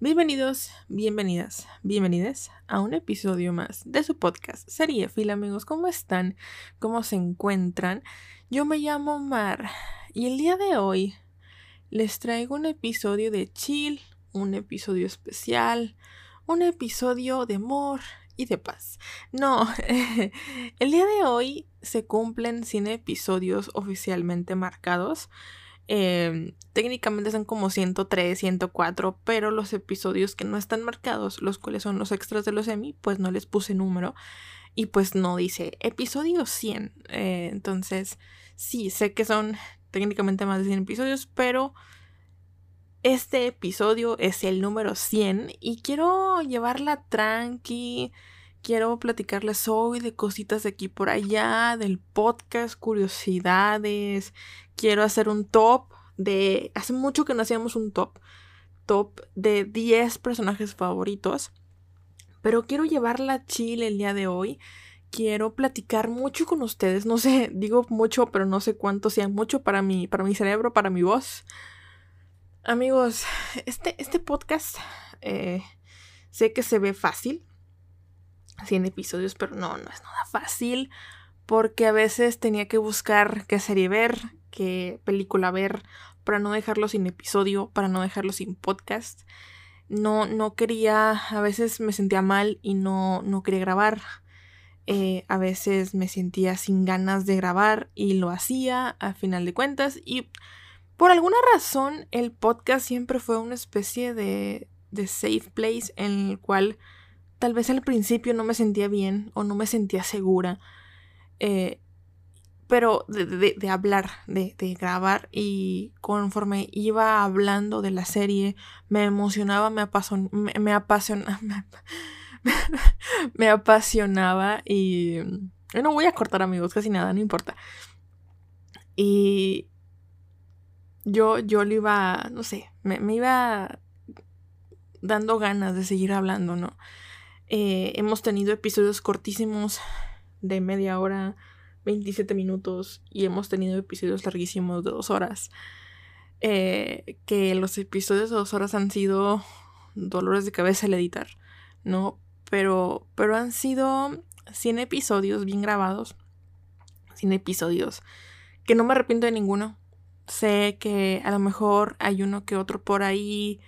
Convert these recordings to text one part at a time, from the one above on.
Bienvenidos, bienvenidas, bienvenidas a un episodio más de su podcast Seriefil, amigos. ¿Cómo están? ¿Cómo se encuentran? Yo me llamo Mar y el día de hoy les traigo un episodio de chill, un episodio especial, un episodio de amor y de paz. No, el día de hoy se cumplen 100 episodios oficialmente marcados. Em, técnicamente son como 103, 104, pero los episodios que no están marcados, los cuales son los extras de los Emmy, pues no les puse número y pues no dice episodio 100. Eh, entonces, sí, sé que son técnicamente más de 100 episodios, pero este episodio es el número 100 y quiero llevarla tranqui. Quiero platicarles hoy de cositas de aquí por allá, del podcast, curiosidades, quiero hacer un top de... Hace mucho que no hacíamos un top. Top de 10 personajes favoritos. Pero quiero llevarla a Chile el día de hoy. Quiero platicar mucho con ustedes. No sé, digo mucho, pero no sé cuánto sea mucho para mi, para mi cerebro, para mi voz. Amigos, este, este podcast eh, sé que se ve fácil. 100 episodios, pero no, no es nada fácil. Porque a veces tenía que buscar qué serie ver, qué película ver para no dejarlo sin episodio, para no dejarlo sin podcast. No, no quería, a veces me sentía mal y no, no quería grabar. Eh, a veces me sentía sin ganas de grabar y lo hacía a final de cuentas. Y por alguna razón el podcast siempre fue una especie de, de safe place en el cual tal vez al principio no me sentía bien o no me sentía segura. Eh, pero de, hablar, de, grabar y conforme iba hablando de la serie, me emocionaba, me, me, me apasionaba, me, apasionaba y... No voy a cortar amigos, casi nada, no importa. Y yo, yo le iba, no sé, me, iba dando ganas de seguir hablando, ¿no? Eh, hemos tenido episodios cortísimos de media hora, 27 minutos y hemos tenido episodios larguísimos de dos horas. Eh, que los episodios de dos horas han sido dolores de cabeza al editar, ¿no? Pero, pero han sido 100 episodios bien grabados, 100 episodios que no me arrepiento de ninguno. Sé que a lo mejor hay uno que otro por ahí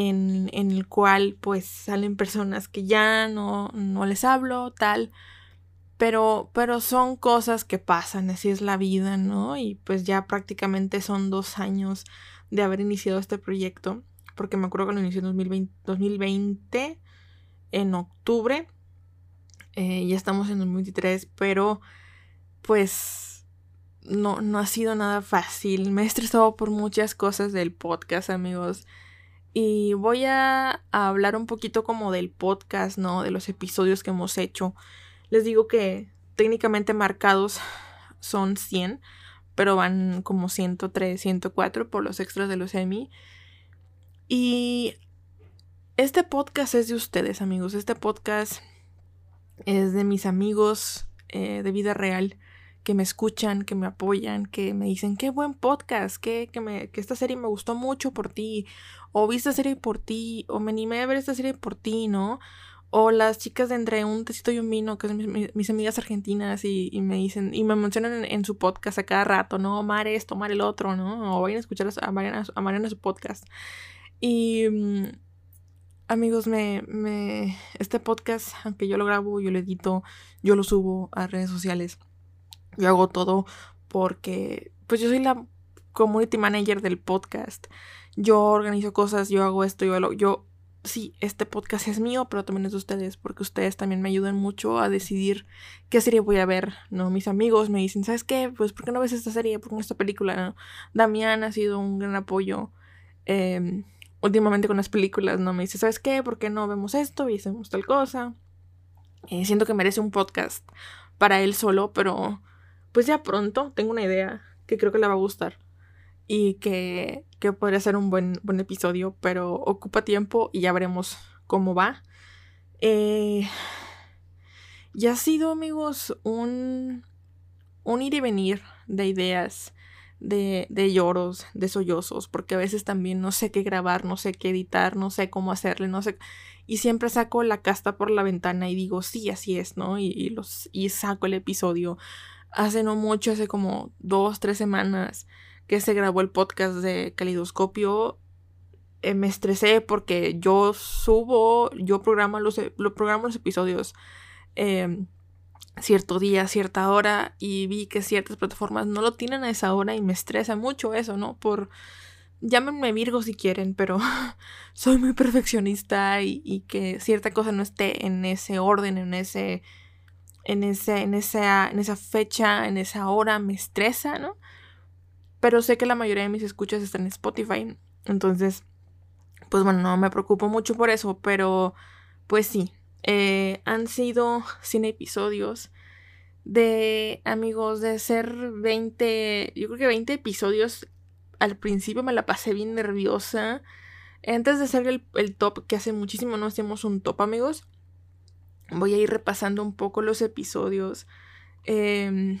en, el cual pues salen personas que ya no, no les hablo, tal pero, pero son cosas que pasan, así es la vida, ¿no? Y pues ya prácticamente son dos años de haber iniciado este proyecto, porque me acuerdo que lo inicié en 2020, 2020 en octubre, eh, ya estamos en 2023, pero pues no, no ha sido nada fácil, me he estresado por muchas cosas del podcast, amigos. Y voy a, hablar un poquito como del podcast, ¿no? De los episodios que hemos hecho les digo que técnicamente marcados son 100, pero van como 103, 104 por los extras de los Emmy. Y este podcast es de ustedes, amigos. Este podcast es de mis amigos eh, de vida real que me escuchan, que me apoyan, que me dicen, qué buen podcast, que, que, me, que esta serie me gustó mucho por ti, o vi esta serie por ti, o me animé a ver esta serie por ti, ¿no? O las chicas de Entre un Tecito y un Vino, que son mis, amigas argentinas, y, me dicen, y me mencionan en, su podcast a cada rato, ¿no? Mar esto, Mar el otro, ¿no? O vayan a escuchar a Mariana, a Mariana su podcast. Y mm, amigos, me, me, este podcast, aunque yo lo grabo, yo lo edito, yo lo subo a redes sociales, yo hago todo porque, pues yo soy la community manager del podcast. Yo organizo cosas, yo hago esto, yo, lo, yo sí, este podcast es mío, pero también es de ustedes, porque ustedes también me ayudan mucho a decidir qué serie voy a ver, ¿no? Mis amigos me dicen, ¿sabes qué? Pues, ¿por qué no ves esta serie? ¿Por qué no esta película? Damián ha sido un gran apoyo em, últimamente con las películas, ¿no? Me dice, ¿sabes qué? ¿Por qué no vemos esto y hacemos tal cosa? Eh, siento que merece un podcast para él solo, pero pues ya pronto tengo una idea que creo que le va a gustar y que, que podría ser un buen, buen episodio, pero ocupa tiempo y ya veremos cómo va. Eh, y ha sido, amigos, un, un ir y venir de ideas, de, de lloros, de sollozos, porque a veces también no sé qué grabar, no sé qué editar, no sé cómo hacerle, no sé. Y siempre saco la casta por la ventana y digo, sí, así es, ¿no? Y, los, y saco el episodio. Hace no mucho, hace como dos, tres semanas que se grabó el podcast de Calidoscopio, eh, me estresé porque yo subo, yo programo los, lo programo los episodios em, cierto día, cierta hora y vi que ciertas plataformas no lo tienen a esa hora y me estresa mucho eso, ¿no? Por... Llámenme Virgo si quieren, pero soy muy perfeccionista y, que cierta cosa no esté en ese orden, en ese, en ese, en esa, en esa fecha, en esa hora, me estresa, ¿no? Pero sé que la mayoría de mis escuchas están en Spotify, entonces, pues bueno, no me preocupo mucho por eso, pero pues sí, eh, han sido 100 episodios de amigos de ser 20, yo creo que 20 episodios. Al principio me la pasé bien nerviosa. Antes de hacer el, top, que hace muchísimo no hacemos un top, amigos, voy a ir repasando un poco los episodios. Em,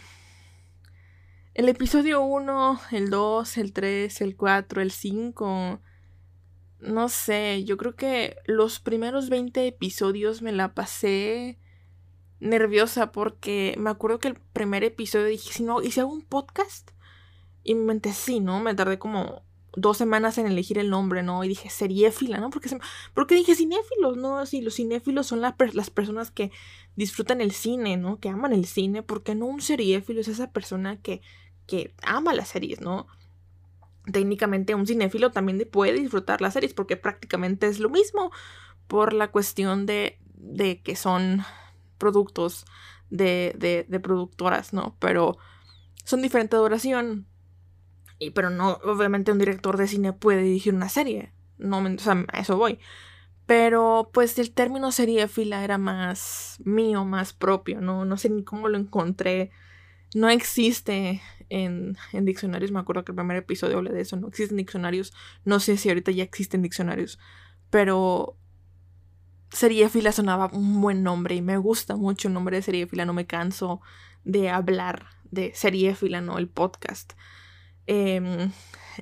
el episodio 1, el 2, el 3, el 4, el 5 no sé, yo creo que los primeros 20 episodios me la pasé nerviosa porque me acuerdo que el primer episodio dije, si no, ¿y si un podcast? Y me mente, sí, ¿no? Me tardé como dos semanas en elegir el nombre, ¿no? Y dije, seriéfila, ¿no? Porque, porque dije cinéfilos, ¿no? Sí, los cinéfilos son las personas que disfrutan el cine, ¿no? Que aman el cine, porque no un seriéfilo es esa persona que, que ama las series, ¿no? técnicamente un cinéfilo también puede disfrutar las series porque prácticamente es lo mismo por la cuestión de, de que son productos de, de, de, productoras, ¿no? Pero son diferente duración. Pero no, obviamente un director de cine puede dirigir una serie. No, o sea, a eso voy. Pero pues el término seriéfila era más mío, más propio, ¿no? No sé ni cómo lo encontré. No existe en, diccionarios. Me acuerdo que el primer episodio hablé de eso. No existen diccionarios. No sé si ahorita ya existen diccionarios. Pero Seriéfila sonaba un buen nombre y me gusta mucho el nombre de Seriéfila. No me canso de hablar de Seriéfila, ¿no? El podcast. Em,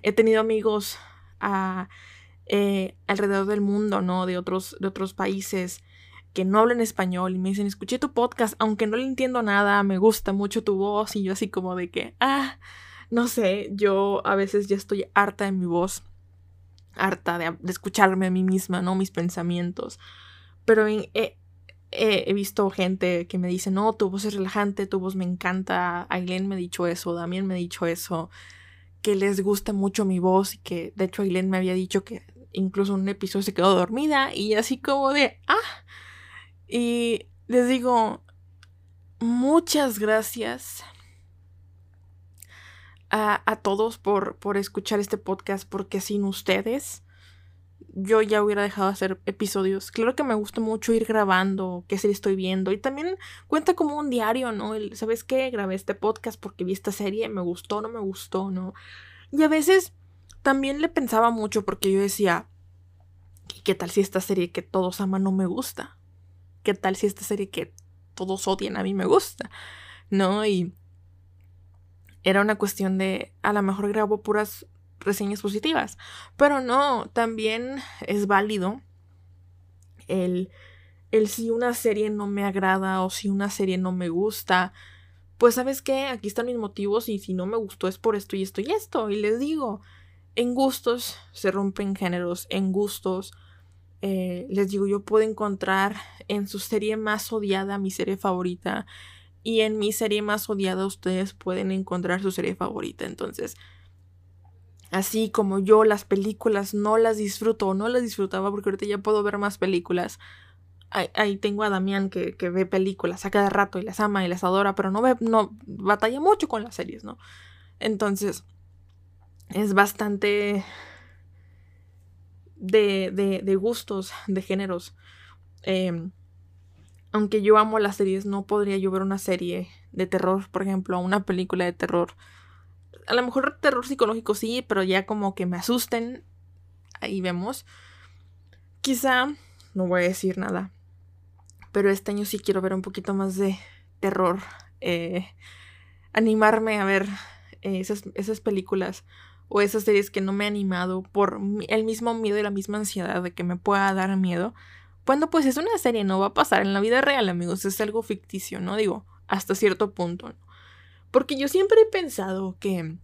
he tenido amigos a, eh, alrededor del mundo, ¿no? De otros, de otros países que no hablan español y me dicen, escuché tu podcast, aunque no le entiendo nada, me gusta mucho tu voz y yo así como de que, ah, no sé, yo a veces ya estoy harta de mi voz, harta de, escucharme a mí misma, ¿no? Mis pensamientos. Pero he visto gente que me dice, no, tu voz es relajante, tu voz me encanta, Aileen me ha dicho eso, Damien me ha dicho eso, que les gusta mucho mi voz y que de hecho Aileen me había dicho que incluso un episodio se quedó dormida y así como de, ah, y les digo, muchas gracias a, todos por, por, escuchar este podcast, porque sin ustedes yo ya hubiera dejado de hacer episodios. Claro que me gusta mucho ir grabando, qué serie estoy viendo, y también cuenta como un diario, ¿no? ¿Sabes qué? Grabé este podcast porque vi esta serie, me gustó, no me gustó, ¿no? Y a veces también le pensaba mucho porque yo decía, ¿qué tal si esta serie que todos aman no me gusta? ¿qué tal si esta serie que todos odian a mí me gusta? ¿No? Y era una cuestión de, a lo mejor grabo puras reseñas positivas, pero no, también es válido el, el si una serie no me agrada o si una serie no me gusta, pues sabes qué, aquí están mis motivos y si no me gustó es por esto y esto y esto, y les digo, en gustos se rompen géneros, en gustos eh, les digo, yo puedo encontrar en su serie más odiada mi serie favorita y en mi serie más odiada ustedes pueden encontrar su serie favorita. Entonces, así como yo las películas no las disfruto o no las disfrutaba porque ahorita ya puedo ver más películas. Ahí, tengo a Damián que, que, ve películas a cada rato y las ama y las adora, pero no ve, no batalla mucho con las series, ¿no? Entonces, es bastante de, de, gustos, de géneros. Em, aunque yo amo las series, no podría yo ver una serie de terror, por ejemplo, una película de terror. A lo mejor terror psicológico sí, pero ya como que me asusten. Ahí vemos. Quizá, no voy a decir nada. Pero este año sí quiero ver un poquito más de terror. Eh, animarme a ver eh, esas, esas películas o esas series que no me he animado por el mismo miedo y la misma ansiedad de que me pueda dar miedo. Cuando pues es una serie, no va a pasar en la vida real, amigos, es algo ficticio, ¿no? Digo, hasta cierto punto. Porque yo siempre he pensado que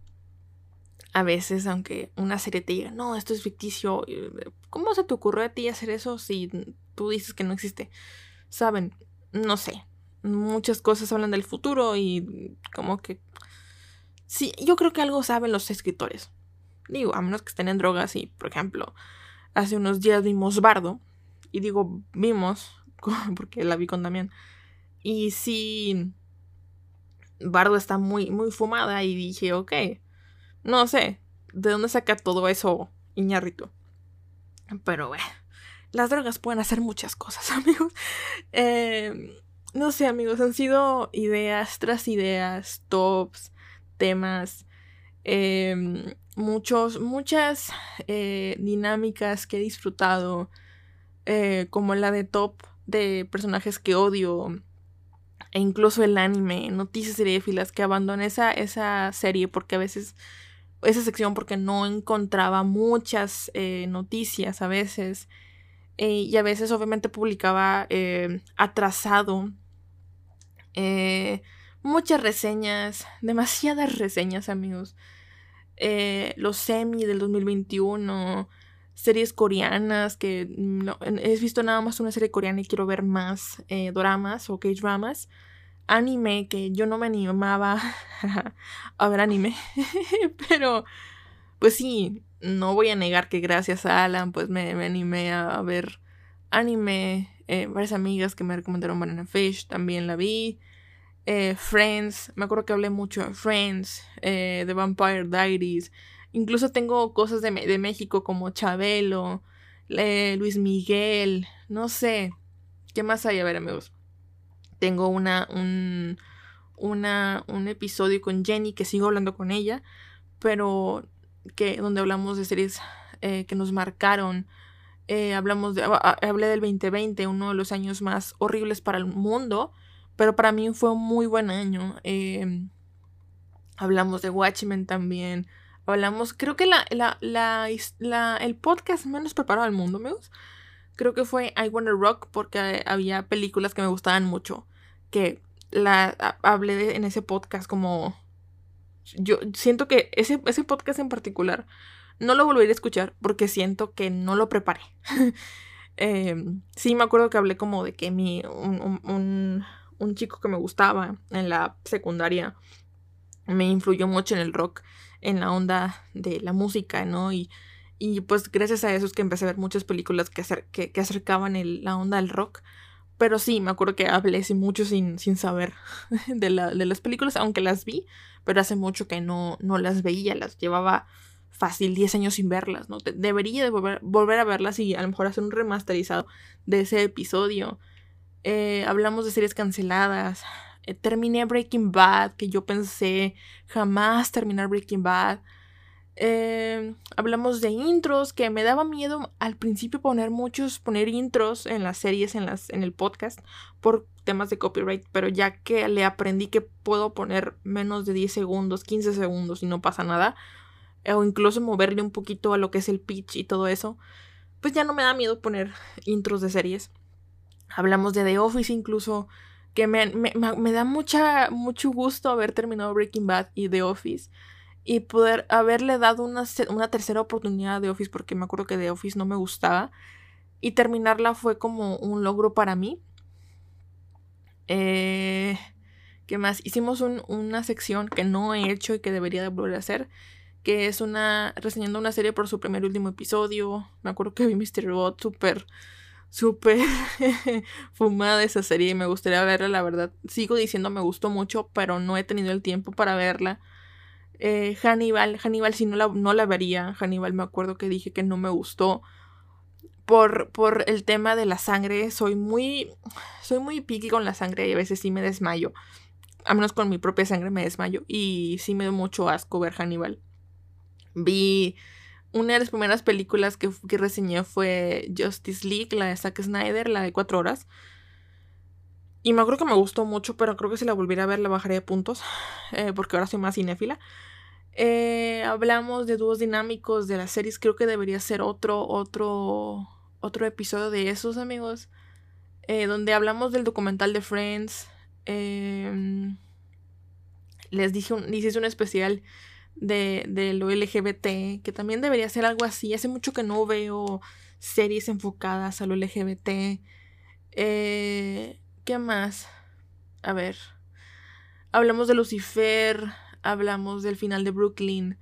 a veces, aunque una serie te diga, no, esto es ficticio, eh, ¿cómo se te ocurrió a ti hacer eso si tú dices que no existe? Saben, no sé, muchas cosas hablan del futuro y como que... Sí, yo creo que algo saben los escritores. Digo, a menos que estén en drogas y, por ejemplo, hace unos días vimos Bardo. Y digo, vimos, porque la vi con Damián. Y sí, Bardo está muy, muy fumada y dije, ok, no sé, ¿de dónde saca todo eso Iñarrito? Pero bueno, las drogas pueden hacer muchas cosas, amigos. Eh, no sé, amigos, han sido ideas tras ideas, tops, temas, em, muchos, muchas eh, dinámicas que he disfrutado, eh, como la de top de personajes que odio, e incluso el anime, noticias filas que abandoné esa, esa serie porque a veces, esa sección porque no encontraba muchas eh, noticias a veces. y a veces obviamente publicaba atrasado eh, muchas reseñas, demasiadas reseñas, amigos. Eh, los semi del 2021, series coreanas que no, he visto nada más una serie coreana y quiero ver más eh, doramas o K-dramas. Anime que yo no me animaba a ver anime, pero pues sí, no voy a negar que gracias a Alan pues me, animé a, ver anime. varias amigas que me recomendaron Banana Fish también la vi. Eh, Friends, me acuerdo que hablé mucho de Friends, eh, The Vampire Diaries, incluso tengo cosas de, de México como Chabelo, eh, Luis Miguel, no sé, ¿qué más hay? A ver amigos, tengo una, un, una, un episodio con Jenny que sigo hablando con ella, pero que donde hablamos de series que nos marcaron. hablamos de, hablé del 2020, uno de los años más horribles para el mundo pero para mí fue un muy buen año. Em, hablamos de Watchmen también. Hablamos, creo que la, la, la, el podcast menos preparado del mundo, amigos. Creo que fue I Wanna Rock porque había películas que me gustaban mucho. Que la hablé en ese podcast como... Yo siento que ese, ese podcast en particular no lo volveré a escuchar porque siento que no lo preparé. Em, sí, me acuerdo que hablé como de que mi... un un chico que me gustaba en la secundaria me influyó mucho en el rock, en la onda de la música, ¿no? Y, y pues gracias a eso es que empecé a ver muchas películas que, que, acercaban el, la onda del rock. Pero sí, me acuerdo que hablé hace mucho sin, sin saber de, la, de, las películas, aunque las vi, pero hace mucho que no, no las veía, las llevaba fácil 10 años sin verlas, ¿no? Debería de volver, volver a verlas y a lo mejor hacer un remasterizado de ese episodio. Eh, hablamos de series canceladas. Eh, terminé Breaking Bad, que yo pensé jamás terminar Breaking Bad. Eh, hablamos de intros, que me daba miedo al principio poner muchos, poner intros en las series, en, las, en el podcast, por temas de copyright, pero ya que le aprendí que puedo poner menos de 10 segundos, 15 segundos y no pasa nada, o incluso moverle un poquito a lo que es el pitch y todo eso, pues ya no me da miedo poner intros de series. Hablamos de The Office incluso, que me, da mucha, mucho gusto haber terminado Breaking Bad y The Office. Y poder haberle dado una, una tercera oportunidad a The Office, porque me acuerdo que The Office no me gustaba. Y terminarla fue como un logro para mí. Eh, ¿Qué más? Hicimos una sección que no he hecho y que debería de volver a hacer. Que es una. reseñando una serie por su primer y último episodio. Me acuerdo que vi Mr. Robot súper súper fumada esa serie y me gustaría verla, la verdad. Sigo diciendo me gustó mucho, pero no he tenido el tiempo para verla. Eh, Hannibal, Hannibal si no la, no la vería. Hannibal me acuerdo que dije que no me gustó. Por, por el tema de la sangre, soy muy, soy muy piqui con la sangre y a veces sí me desmayo. a menos con mi propia sangre me desmayo. Y sí me dio mucho asco ver Hannibal. Vi una de las primeras películas que, que reseñé fue Justice League, la de Zack Snyder, la de cuatro horas. Y me acuerdo que me gustó mucho, pero creo que si la volviera a ver la bajaría de puntos, eh, porque ahora soy más cinéfila. Eh, hablamos de dúos dinámicos de las series, creo que debería ser otro, otro, otro episodio de esos, amigos, eh, donde hablamos del documental de Friends. Em, les dije, un, hice un especial de, de lo LGBT, que también debería ser algo así. Hace mucho que no veo series enfocadas a lo LGBT. Eh, ¿Qué más? A ver. Hablamos de Lucifer, hablamos del final de Brooklyn,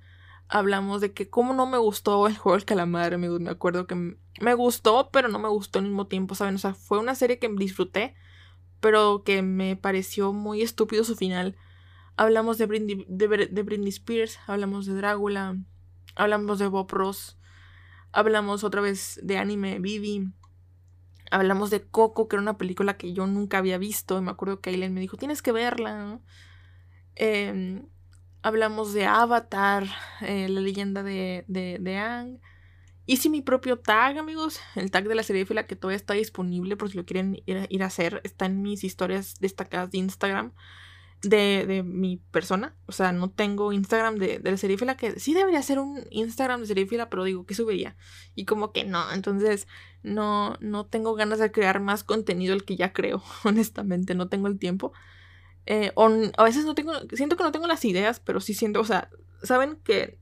hablamos de que como no me gustó el juego del calamar, amigos. Me acuerdo que me gustó, pero no me gustó al mismo tiempo, ¿saben? O sea, fue una serie que disfruté, pero que me pareció muy estúpido su final. Hablamos de Britney, de, Spears, hablamos de Drácula, hablamos de Bob Ross, hablamos otra vez de anime Vivi, hablamos de Coco, que era una película que yo nunca había visto. Y me acuerdo que Aileen me dijo, tienes que verla. Em, hablamos de Avatar, eh, la leyenda de, de, de Ang. Hice mi propio tag, amigos. El tag de la serie fila que todavía está disponible por si lo quieren ir a hacer. Está en mis historias destacadas de Instagram de, de, mi persona. O sea, no tengo Instagram de, de la Serifila, que sí debería ser un Instagram de Serifila, pero digo, ¿qué subiría? Y como que no, entonces no, no tengo ganas de crear más contenido el que ya creo, honestamente, no tengo el tiempo. Eh, a veces no tengo, siento que no tengo las ideas, pero sí siento, o sea, saben que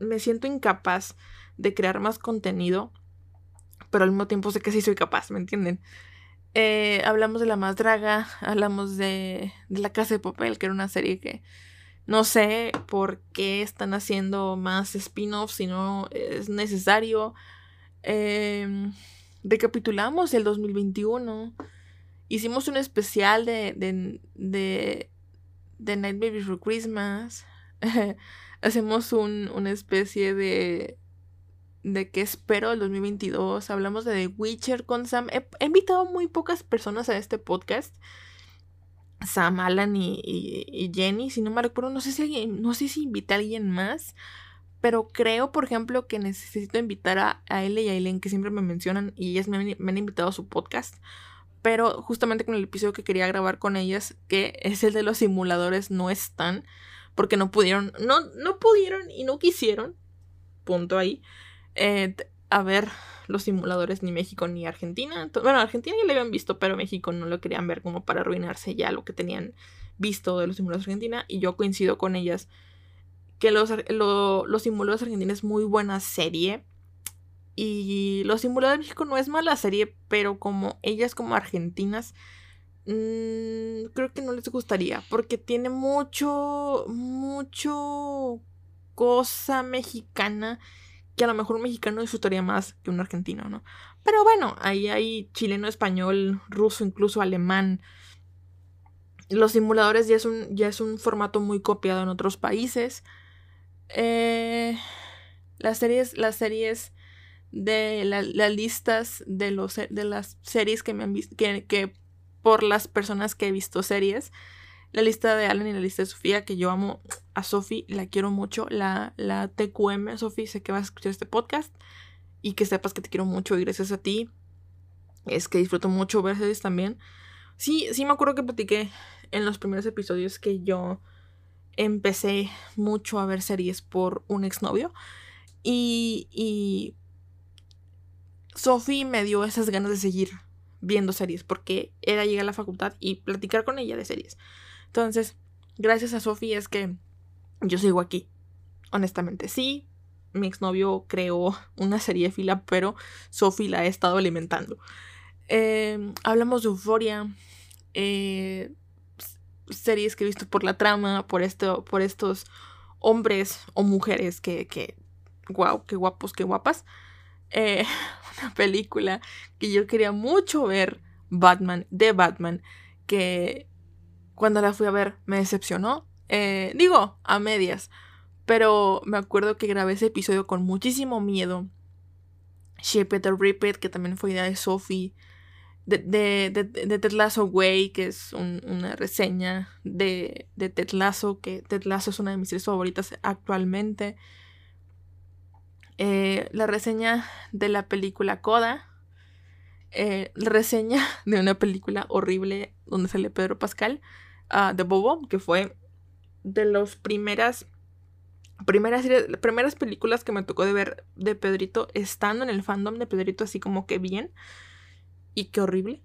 me siento incapaz de crear más contenido, pero al mismo tiempo sé que sí soy capaz, ¿me entienden? Eh, hablamos de La Más Draga, hablamos de, de La Casa de Papel, que era una serie que no sé por qué están haciendo más spin-offs si no es necesario. Eh, recapitulamos el 2021. Hicimos un especial de, de, de, de Nightmare Before Christmas. Hacemos un, una especie de, de qué espero del 2022. Hablamos de The Witcher con Sam. He, invitado muy pocas personas a este podcast. Sam, Alan y, Jenny, si no me recuerdo, no sé si alguien, no sé si invité a alguien más, pero creo, por ejemplo, que necesito invitar a, a y a Eileen, que siempre me mencionan y ellas me, han invitado a su podcast. Pero justamente con el episodio que quería grabar con ellas, que es el de los simuladores, no están, porque no pudieron, no, no pudieron y no quisieron, punto ahí. Eh, a ver los simuladores ni México ni Argentina. Bueno, Argentina ya lo habían visto, pero México no lo querían ver como para arruinarse ya lo que tenían visto de los simuladores de Argentina. Y yo coincido con ellas que los, los simuladores argentinos es muy buena serie. Y los simuladores de México no es mala serie, pero como ellas como argentinas, mmm, creo que no les gustaría. Porque tiene mucho, mucho cosa mexicana que a lo mejor un mexicano disfrutaría más que un argentino, ¿no? Pero bueno, ahí hay chileno, español, ruso, incluso alemán. Los simuladores ya es un, ya es un formato muy copiado en otros países. Eh, las series, las series de las listas de, los, de las series que me han visto, que, que por las personas que he visto series, la lista de Alan y la lista de Sofía, que yo amo a Sofi, la quiero mucho, la, la TQM, Sofi, sé que vas a escuchar este podcast y que sepas que te quiero mucho y gracias a ti es que disfruto mucho ver series también. Sí, sí me acuerdo que platiqué en los primeros episodios que yo empecé mucho a ver series por un exnovio y, y Sofi me dio esas ganas de seguir viendo series porque era llegar a la facultad y platicar con ella de series. Entonces, gracias a Sophie es que yo sigo aquí. Honestamente, sí, mi exnovio creó una serie de fila, pero Sophie la ha estado alimentando. Em, hablamos de Euforia, eh, series que he visto por la trama, por, esto, por estos hombres o mujeres que, que, wow, qué guapos, qué guapas. Eh, una película que yo quería mucho ver, Batman, de Batman, que cuando la fui a ver me decepcionó. Eh, digo, a medias. Pero me acuerdo que grabé ese episodio con muchísimo miedo. Shape It or que también fue idea de Sophie. de, de, de, Lasso Way, que es una reseña de, de Ted que Ted es una de mis series favoritas actualmente. Eh, la reseña de la película Coda. Eh, la reseña de una película horrible donde sale Pedro Pascal, de Bobo, que fue de las primeras primeras, primeras películas que me tocó de ver de Pedrito estando en el fandom de Pedrito así como que bien y qué horrible.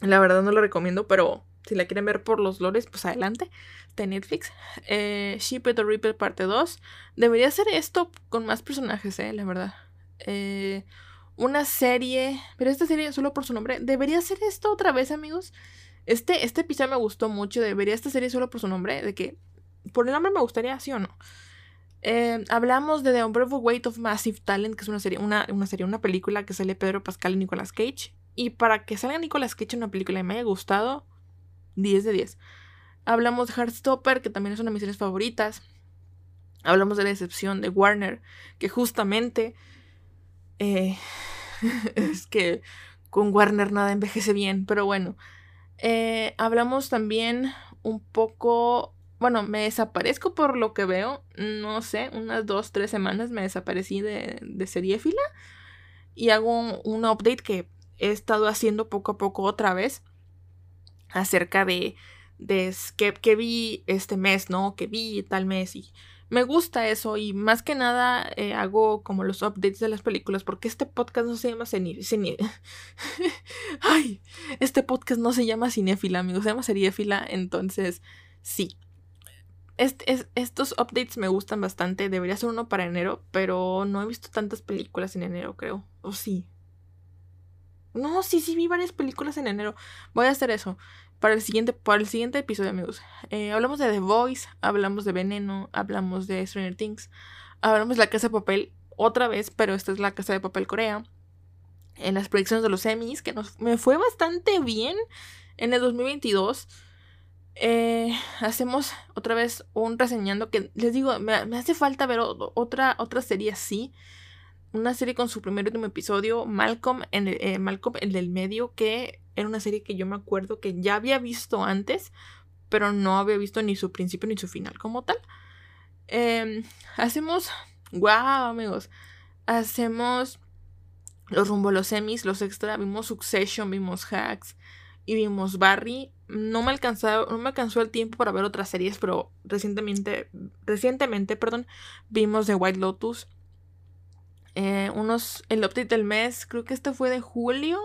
La verdad no lo recomiendo, pero si la quieren ver por los lores, pues adelante. De Netflix. Eh, Ship the Reaper parte 2. Debería ser esto con más personajes, eh, la verdad. Eh, una serie. Pero esta serie solo por su nombre. Debería ser esto otra vez, amigos. Este, este episodio me gustó mucho. Debería esta serie solo por su nombre. De que. Por el nombre me gustaría, sí o no. Eh, hablamos de The Unbreakable Weight of Massive Talent, que es una serie, una, una serie, una película que sale Pedro Pascal y Nicolas Cage. Y para que salga Nicolas Cage en una película y me haya gustado, 10 de 10. Hablamos de Heartstopper, que también es una de mis series favoritas. Hablamos de la excepción de Warner, que justamente eh, es que con Warner nada envejece bien, pero bueno. Eh, hablamos también un poco bueno, me desaparezco por lo que veo, no sé, unas dos, tres semanas me desaparecí de, de Seriéfila y hago un, update que he estado haciendo poco a poco otra vez acerca de, de que, vi este mes, ¿no? Que vi tal mes y me gusta eso y más que nada eh, hago como los updates de las películas porque este podcast no se llama cine... Ay, este podcast no se llama cinéfila, amigos, se llama seriéfila, entonces sí, estos updates me gustan bastante. Debería ser uno para enero, pero no he visto tantas películas en enero, creo. ¿O sí? No, sí, sí, vi varias películas en enero. Voy a hacer eso para el siguiente, para el siguiente episodio, amigos. Eh, hablamos de The Voice, hablamos de Veneno, hablamos de Stranger Things, hablamos de La Casa de Papel otra vez, pero esta es La Casa de Papel Corea. En las predicciones de los Emmys, que nos, me fue bastante bien en el 2022. Eh, hacemos otra vez un reseñando que les digo, me, hace falta ver otra, otra serie así. Una serie con su primer y último episodio, Malcolm en el, eh, Malcolm el medio, que era una serie que yo me acuerdo que ya había visto antes, pero no había visto ni su principio ni su final como tal. Em, hacemos, wow amigos, hacemos los rumbo los semis, los extra, vimos Succession, vimos Hacks y vimos Barry no me alcanzó, no me alcanzó el tiempo para ver otras series, pero recientemente, recientemente, perdón, vimos The White Lotus. Eh, unos, el update del mes, creo que este fue de julio.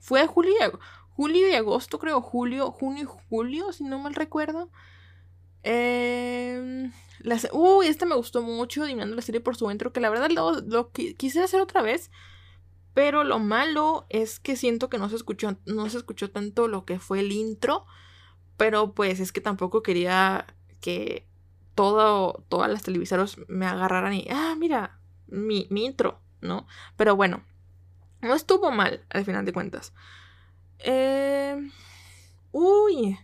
Fue de julio, julio y agosto, creo, julio, junio y julio, si no mal recuerdo. Eh, uy, este me gustó mucho, adivinando la serie por su intro, que la verdad lo, lo quise hacer otra vez, pero lo malo es que siento que no se escuchó, no se escuchó tanto lo que fue el intro. Pero pues es que tampoco quería que todo, todas las televisoras me agarraran y, ah, mira, mi, intro, ¿no? Pero bueno, no estuvo mal al final de cuentas. Eh, uy,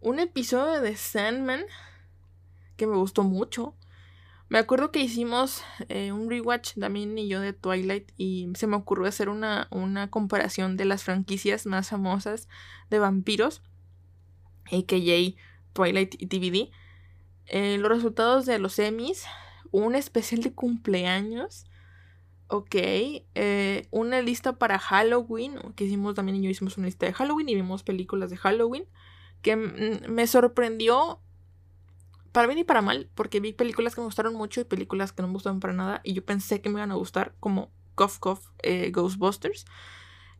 un episodio de Sandman que me gustó mucho. Me acuerdo que hicimos eh, un rewatch también y yo de Twilight y se me ocurrió hacer una, una comparación de las franquicias más famosas de vampiros, a.k.a. Twilight y DVD. Eh, los resultados de los Emmys, un especial de cumpleaños, ok, eh, una lista para Halloween, que hicimos también yo hicimos una lista de Halloween y vimos películas de Halloween, que me sorprendió para bien y para mal, porque vi películas que me gustaron mucho y películas que no me gustaron para nada, y yo pensé que me iban a gustar, como Cough Cough eh, Ghostbusters,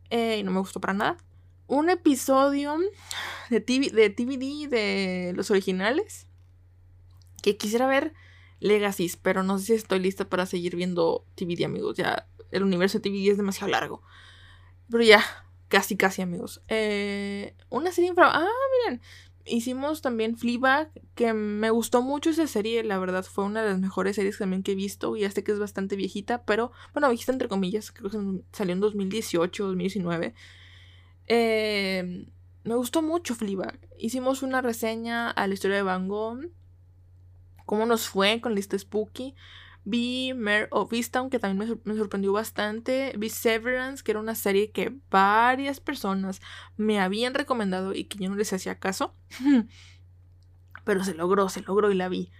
eh, y no me gustó para nada. Un episodio de, TV, de TVD de los originales, que quisiera ver Legacies, pero no sé si estoy lista para seguir viendo TVD, amigos. Ya el universo de TVD es demasiado largo. Pero ya, casi, casi, amigos. Eh, una serie infra... Ah, miren hicimos también Fleabag, que me gustó mucho esa serie, la verdad fue una de las mejores series también que he visto, y ya sé que es bastante viejita, pero bueno, viejita entre comillas, creo que salió en 2018, 2019. Eh, me gustó mucho Fleabag. Hicimos una reseña a la historia de Van Gogh, cómo nos fue con lista Spooky. Vi Mare of Easttown, que también me, sorprendió bastante. Vi Severance, que era una serie que varias personas me habían recomendado y que yo no les hacía caso. Pero se logró, se logró y la vi.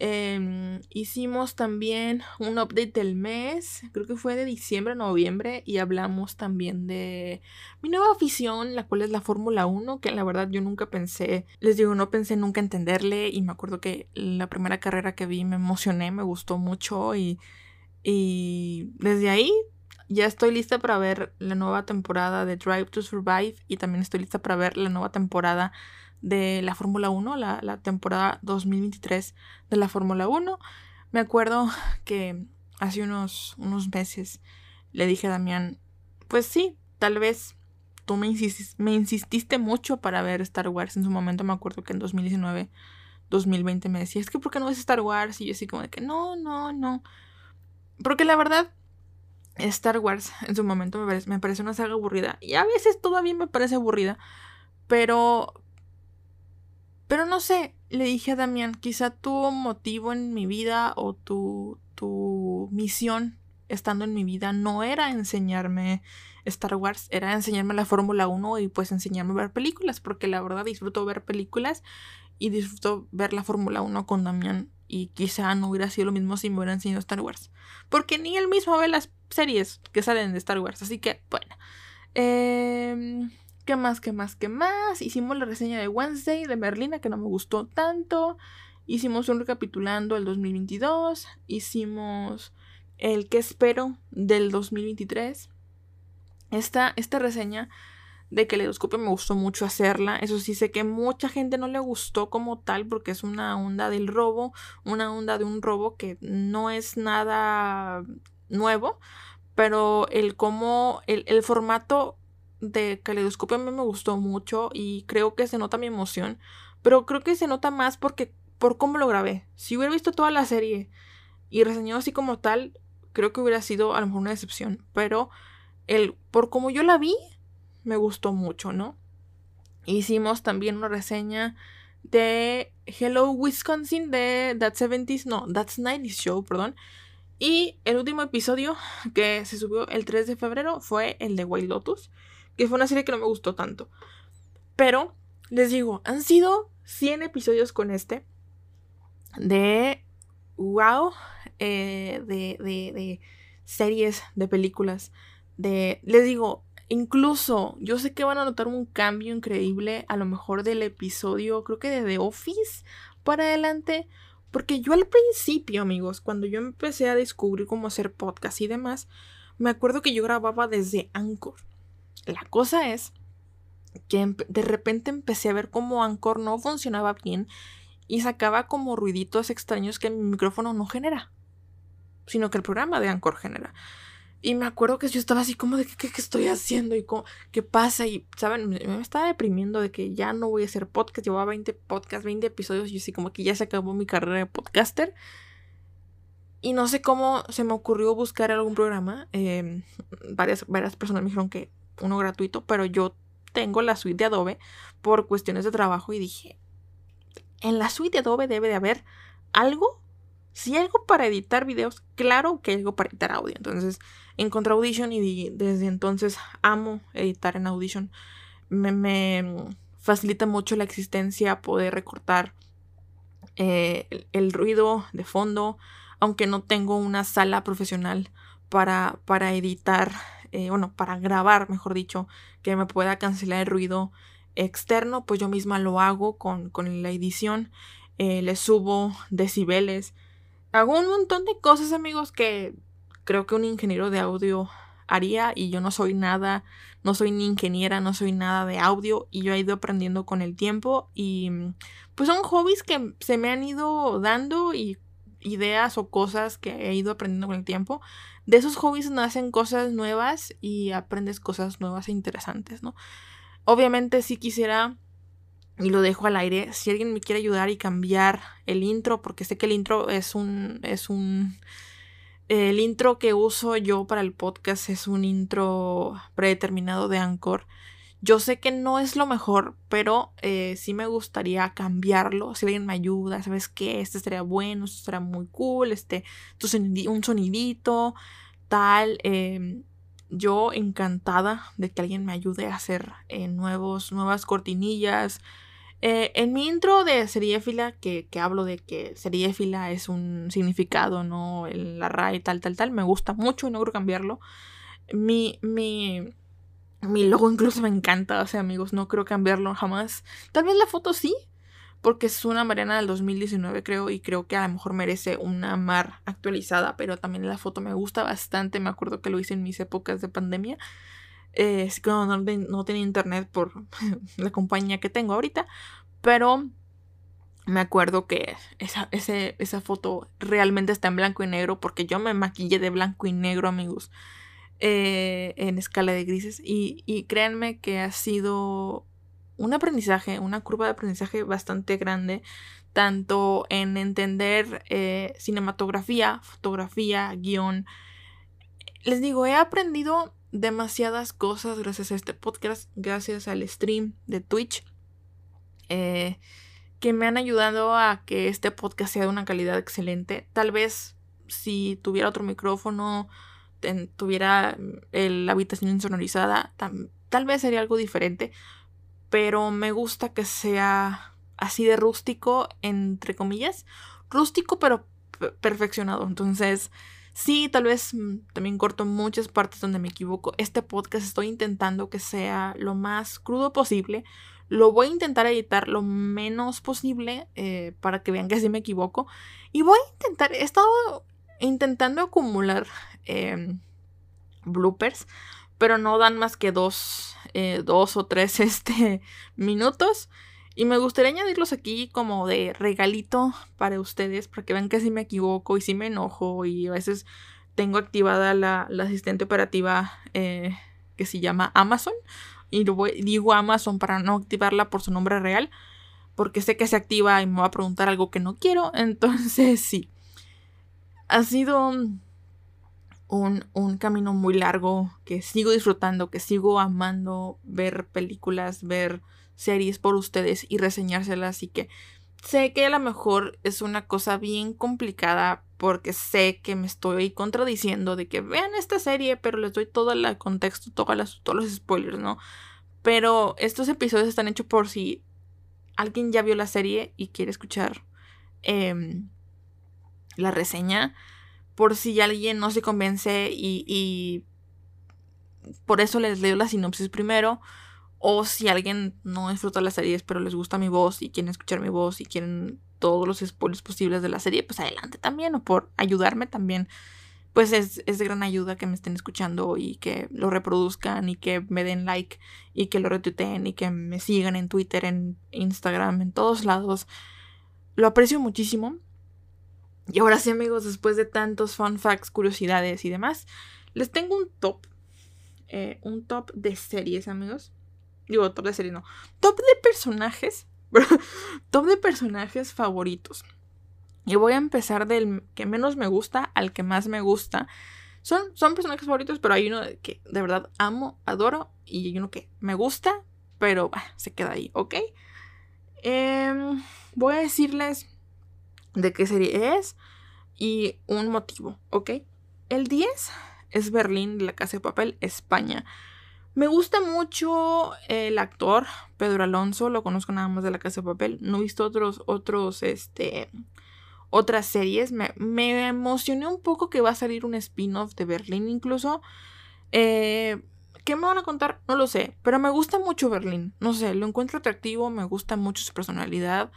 Em, hicimos también un update del mes, creo que fue de diciembre noviembre, y hablamos también de mi nueva afición, la cual es la Fórmula 1, que la verdad yo nunca pensé, les digo, no pensé nunca entenderle, y me acuerdo que la primera carrera que vi me emocioné, me gustó mucho, y, y desde ahí ya estoy lista para ver la nueva temporada de Drive to Survive, y también estoy lista para ver la nueva temporada de la Fórmula 1, la, temporada 2023 de la Fórmula 1. Me acuerdo que hace unos, unos meses le dije a Damián, pues sí, tal vez tú me, me insististe mucho para ver Star Wars. En su momento me acuerdo que en 2019, 2020 me decía, es que ¿por qué no ves Star Wars? Y yo así como de que no, no, no. Porque la verdad, Star Wars en su momento me parece, me parece una saga aburrida. Y a veces todavía me parece aburrida. Pero, pero no sé, le dije a Damián, quizá tu motivo en mi vida o tu, tu misión estando en mi vida no era enseñarme Star Wars, era enseñarme la Fórmula 1 y pues enseñarme a ver películas, porque la verdad disfruto ver películas y disfruto ver la Fórmula 1 con Damián y quizá no hubiera sido lo mismo si me hubiera enseñado Star Wars, porque ni él mismo ve las series que salen de Star Wars, así que bueno. Eh, ¿Qué más? ¿Qué más? ¿Qué más? Hicimos la reseña de Wednesday de Merlina, que no me gustó tanto. Hicimos un recapitulando el 2022. Hicimos el que espero del 2023. Esta, esta reseña de que Caleidoscopio me gustó mucho hacerla. Eso sí, sé que mucha gente no le gustó como tal porque es una onda del robo, una onda de un robo que no es nada nuevo, pero el cómo, el, el formato de Caleidoscopio a mí me gustó mucho y creo que se nota mi emoción, pero creo que se nota más porque por cómo lo grabé. Si hubiera visto toda la serie y reseñado así como tal, creo que hubiera sido a lo mejor una decepción, pero el por cómo yo la vi me gustó mucho, ¿no? Hicimos también una reseña de Hello Wisconsin de That 70s, no, That's 90s Show, perdón. Y el último episodio que se subió el 3 de febrero fue el de White Lotus que fue una serie que no me gustó tanto. Pero, les digo, han sido 100 episodios con este. De, wow, eh, de, de, de series, de películas. De, les digo, incluso yo sé que van a notar un cambio increíble a lo mejor del episodio, creo que de The Office para adelante. Porque yo al principio, amigos, cuando yo empecé a descubrir cómo hacer podcast y demás, me acuerdo que yo grababa desde Anchor. La cosa es que de repente empecé a ver cómo Anchor no funcionaba bien y sacaba como ruiditos extraños que mi micrófono no genera, sino que el programa de Anchor genera. Y me acuerdo que yo estaba así como de qué, estoy haciendo y qué pasa. Y, ¿saben? Me, me, estaba deprimiendo de que ya no voy a hacer podcast. Llevaba 20 podcasts, 20 episodios y así como que ya se acabó mi carrera de podcaster. Y no sé cómo se me ocurrió buscar algún programa. Em, varias, varias personas me dijeron que uno gratuito, pero yo tengo la suite de Adobe por cuestiones de trabajo y dije, en la suite de Adobe debe de haber algo, si algo para editar videos, claro que algo para editar audio. Entonces encontré Audition y desde entonces amo editar en Audition. Me, facilita mucho la existencia poder recortar eh, el, ruido de fondo, aunque no tengo una sala profesional para, para editar eh, bueno, para grabar, mejor dicho, que me pueda cancelar el ruido externo, pues yo misma lo hago con, la edición, eh, le subo decibeles, hago un montón de cosas, amigos, que creo que un ingeniero de audio haría y yo no soy nada, no soy ni ingeniera, no soy nada de audio y yo he ido aprendiendo con el tiempo y pues son hobbies que se me han ido dando y ideas o cosas que he ido aprendiendo con el tiempo de esos hobbies nacen cosas nuevas y aprendes cosas nuevas e interesantes, ¿no? Obviamente si quisiera, y lo dejo al aire, si alguien me quiere ayudar y cambiar el intro, porque sé que el intro es un, es un, el intro que uso yo para el podcast es un intro predeterminado de Anchor. Yo sé que no es lo mejor, pero eh, sí me gustaría cambiarlo. Si alguien me ayuda, ¿sabes qué? Este estaría bueno, esto estaría muy cool, este, un sonidito, tal. Em, yo encantada de que alguien me ayude a hacer eh, nuevos, nuevas cortinillas. Eh, en mi intro de seriéfila, que, que hablo de que seriéfila es un significado, ¿no? La RAE, tal, tal, tal, me gusta mucho y no quiero cambiarlo. Mi, mi, mi logo incluso me encanta, o sea, amigos, no creo cambiarlo jamás. Tal vez la foto sí, porque es una Mariana del 2019, creo, y creo que a lo mejor merece una mar actualizada, pero también la foto me gusta bastante. Me acuerdo que lo hice en mis épocas de pandemia. Eh, no, no, tenía internet por la compañía que tengo ahorita, pero me acuerdo que esa, esa foto realmente está en blanco y negro porque yo me maquillé de blanco y negro, amigos, eh, en escala de grises. Y, y créanme que ha sido un aprendizaje, una curva de aprendizaje bastante grande, tanto en entender eh, cinematografía, fotografía, guion. Les digo, he aprendido demasiadas cosas gracias a este podcast, gracias al stream de Twitch, eh, que me han ayudado a que este podcast sea de una calidad excelente. Tal vez si tuviera otro micrófono, tuviera la habitación insonorizada, tal vez sería algo diferente pero me gusta que sea así de rústico, entre comillas. Rústico, pero perfeccionado. Entonces, sí, tal vez mm, también corto muchas partes donde me equivoco. Este podcast estoy intentando que sea lo más crudo posible. Lo voy a intentar editar lo menos posible eh, para que vean que sí me equivoco. Y voy a intentar, he estado intentando acumular em, bloopers, pero no dan más que dos eh, dos o tres este, minutos. Y me gustaría añadirlos aquí como de regalito para ustedes, para que vean que si me equivoco y si me enojo y a veces tengo activada la, asistente operativa eh, que se llama Amazon. Y digo Amazon para no activarla por su nombre real, porque sé que se activa y me va a preguntar algo que no quiero. Entonces sí, ha sido camino muy largo que sigo disfrutando, que sigo amando ver películas, ver series por ustedes y reseñárselas. y que sé que a lo mejor es una cosa bien complicada porque sé que me estoy contradiciendo de que vean esta serie, pero les doy todo el contexto, todos los spoilers, ¿no? Pero estos episodios están hechos por si alguien ya vio la serie y quiere escuchar em, la reseña por si alguien no se convence y, por eso les leo la sinopsis primero. O si alguien no disfruta las series pero les gusta mi voz y quieren escuchar mi voz y quieren todos los spoilers posibles de la serie, pues adelante también. O por ayudarme también. Pues es, es de gran ayuda que me estén escuchando y que lo reproduzcan y que me den like y que lo retuiteen y que me sigan en Twitter, en Instagram, en todos lados. Lo aprecio muchísimo. Y ahora sí, amigos, después de tantos fun facts, curiosidades y demás, les tengo un top. Eh, un top de series, amigos. Digo, top de series, no. Top de personajes. top de personajes favoritos. Y voy a empezar del que menos me gusta al que más me gusta. Son, son personajes favoritos, pero hay uno que de verdad amo, adoro. Y hay uno que me gusta, pero se queda ahí, ¿ok? Em, voy a decirles de qué serie es y un motivo, ¿ok? El 10 es Berlín de la Casa de Papel, España. Me gusta mucho el actor Pedro Alonso, lo conozco nada más de la Casa de Papel. No he visto otros, otros, este, otras series. Me, me emocioné un poco que va a salir un spin-off de Berlín incluso. Eh, ¿Qué me van a contar? No lo sé, pero me gusta mucho Berlín. No sé, lo encuentro atractivo, me gusta mucho su personalidad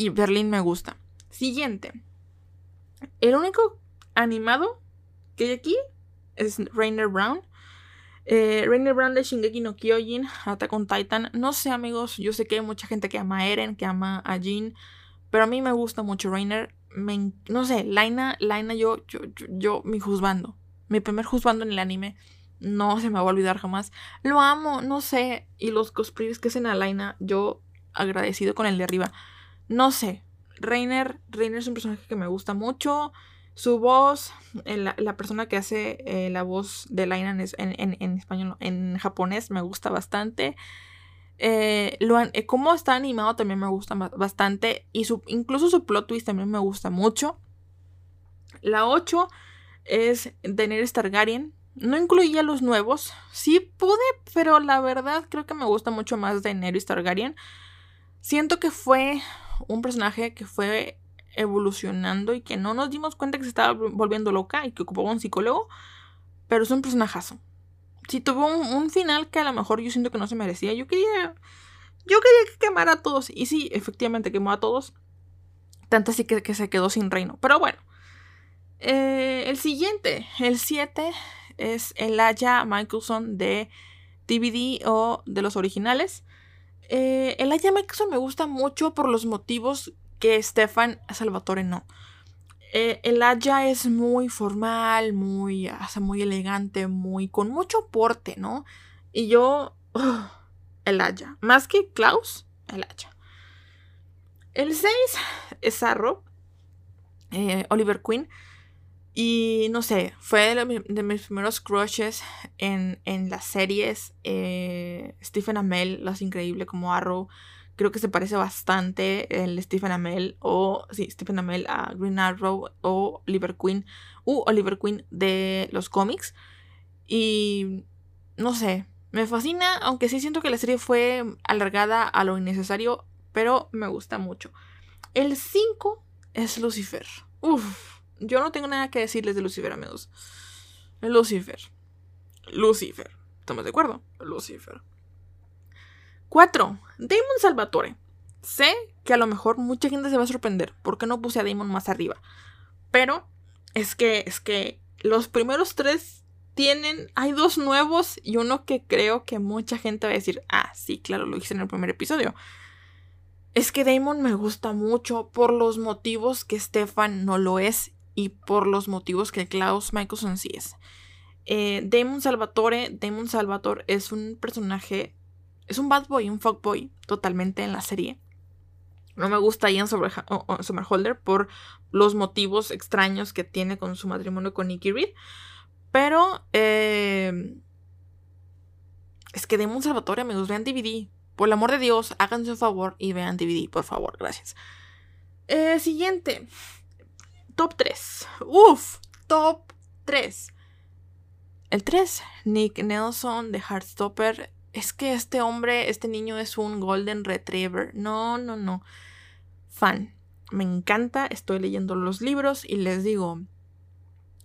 y Berlín me gusta. Siguiente. El único animado que hay aquí es Rainer Brown. Eh, Rainer Brown de Shingeki no Kyojin, Attack on Titan. No sé, amigos, yo sé que hay mucha gente que ama a Eren, que ama a Jin, pero a mí me gusta mucho Rainer. no sé, Laina, Laina yo, yo, yo, yo, mi juzgando. Mi primer juzgando en el anime. No se me va a olvidar jamás. Lo amo, no sé. Y los cosplays que hacen a Laina, yo agradecido con el de arriba. No sé. Reiner, Reiner es un personaje que me gusta mucho. Su voz, la, persona que hace eh, la voz de Lainan en, en, español, en japonés, me gusta bastante. Eh, lo, eh, cómo está animado también me gusta bastante. Y su, incluso su plot twist también me gusta mucho. La 8 es Daenerys Targaryen. No incluía los nuevos. Sí pude, pero la verdad creo que me gusta mucho más Daenerys Targaryen. Siento que fue un personaje que fue evolucionando y que no nos dimos cuenta que se estaba volviendo loca y que ocupaba un psicólogo, pero es un personajazo. Si tuvo un, final que a lo mejor yo siento que no se merecía, yo quería. Yo quería que quemara a todos. Y sí, efectivamente quemó a todos. Tanto así que, se quedó sin reino. Pero bueno. Eh, el siguiente, el 7, es el Aya Michelson de DVD o de los originales. Eh, el Aya Michelson me gusta mucho por los motivos que Stefan Salvatore no. Eh, el Aya es muy formal, muy, muy elegante, muy con mucho porte, ¿no? Y yo, el Aya. Más que Klaus, el Aya. El 6 es Arrow, eh, Oliver Queen. Y no sé, fue de, mis primeros crushes en, las series. Eh, Stephen Amell, Las Increíble como Arrow. Creo que se parece bastante el Stephen Amell o sí, Stephen Amell a Green Arrow o Oliver Queen u Oliver Queen de los cómics. Y no sé, me fascina, aunque sí siento que la serie fue alargada a lo innecesario, pero me gusta mucho. El 5 es Lucifer. Uf, yo no tengo nada que decirles de Lucifer, amigos. Lucifer. Lucifer. ¿Estamos de acuerdo? Lucifer. 4. Damon Salvatore. Sé que a lo mejor mucha gente se va a sorprender porque no puse a Damon más arriba. Pero es que, es que los primeros tres tienen, hay dos nuevos y uno que creo que mucha gente va a decir, ah, sí, claro, lo hice en el primer episodio. Es que Damon me gusta mucho por los motivos que Stefan no lo es y por los motivos que Klaus Michelson sí es. Eh, Damon Salvatore, Damon Salvatore es un personaje es un bad boy, un fuckboy totalmente en la serie. No me gusta Ian Somerhalder por los motivos extraños que tiene con su matrimonio con Nicky Reed. Pero eh, es que Demon Salvatore, amigos, vean DVD. Por el amor de Dios, háganse un favor y vean DVD, por favor, gracias. Eh, siguiente. Top 3. Uf, top 3. El 3, Nick Nelson de Heartstopper es que este hombre, este niño es un golden retriever. No, no, no. Fan. Me encanta, estoy leyendo los libros y les digo,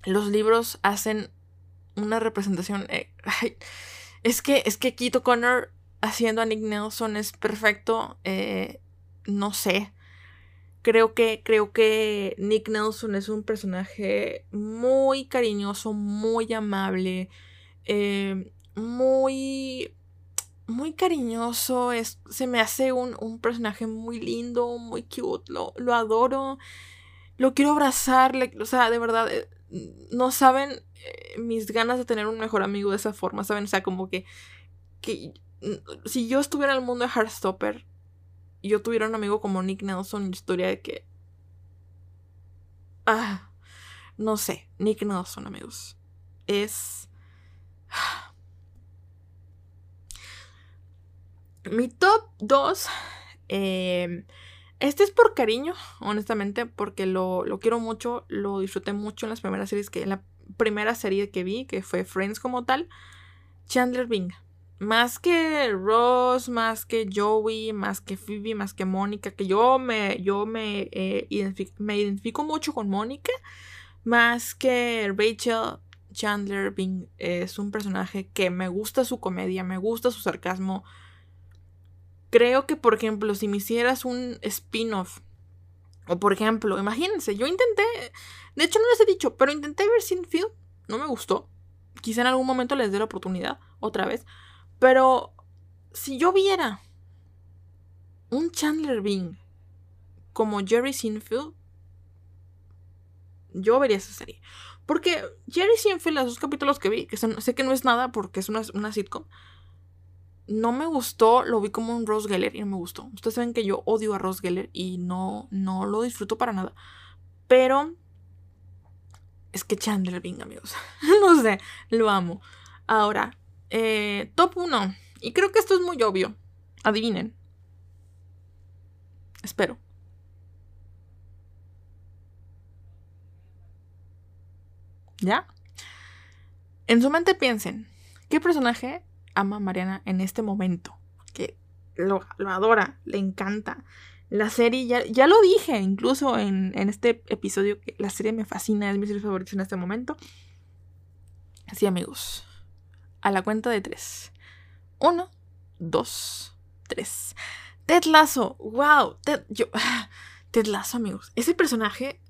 los libros hacen una representación... Eh, es que, es que Keto Connor haciendo a Nick Nelson es perfecto. Eh, no sé. Creo que, creo que Nick Nelson es un personaje muy cariñoso, muy amable, eh, muy muy cariñoso, es, se me hace un, personaje muy lindo, muy cute, lo, lo adoro, lo quiero abrazarle, o sea, de verdad, eh, no saben eh, mis ganas de tener un mejor amigo de esa forma, ¿saben? O sea, como que, que si yo estuviera en el mundo de Heartstopper yo tuviera un amigo como Nick Nelson, historia de que... Ah, no sé, Nick Nelson, amigos. Es... Mi top 2. Em, este es por cariño, honestamente, porque lo, quiero mucho, lo disfruté mucho en las primeras series que, en la primera serie que vi, que fue Friends como tal. Chandler Bing. Más que Ross, más que Joey, más que Phoebe, más que Mónica, que yo me, yo me, eh, me identifico mucho con Mónica, más que Rachel, Chandler Bing es un personaje que me gusta su comedia, me gusta su sarcasmo, Creo que, por ejemplo, si me hicieras un spin-off, o por ejemplo, imagínense, yo intenté, de hecho no les he dicho, pero intenté ver Sinfield, no me gustó. Quizá en algún momento les dé la oportunidad, otra vez. Pero si yo viera un Chandler Bing como Jerry Sinfield, yo vería esa serie. Porque Jerry Sinfield, los dos capítulos que vi, que sé que no es nada porque es una, una sitcom, no me gustó, lo vi como un Rose Geller y no me gustó. Ustedes saben que yo odio a Rose Geller y no, no lo disfruto para nada. Pero Es que Chandler Bing, amigos. no sé, lo amo. Ahora, eh, top 1. Y creo que esto es muy obvio. Adivinen. Espero. ¿Ya? En su mente piensen, ¿qué personaje ama a Mariana en este momento? Que lo, adora, le encanta. La serie, ya, ya lo dije incluso en, en, este episodio, que la serie me fascina, es mi serie favorita en este momento. Así amigos, a la cuenta de tres. Uno, dos, tres. Ted Lasso, wow, Ted, yo, Ted Lasso amigos, ese personaje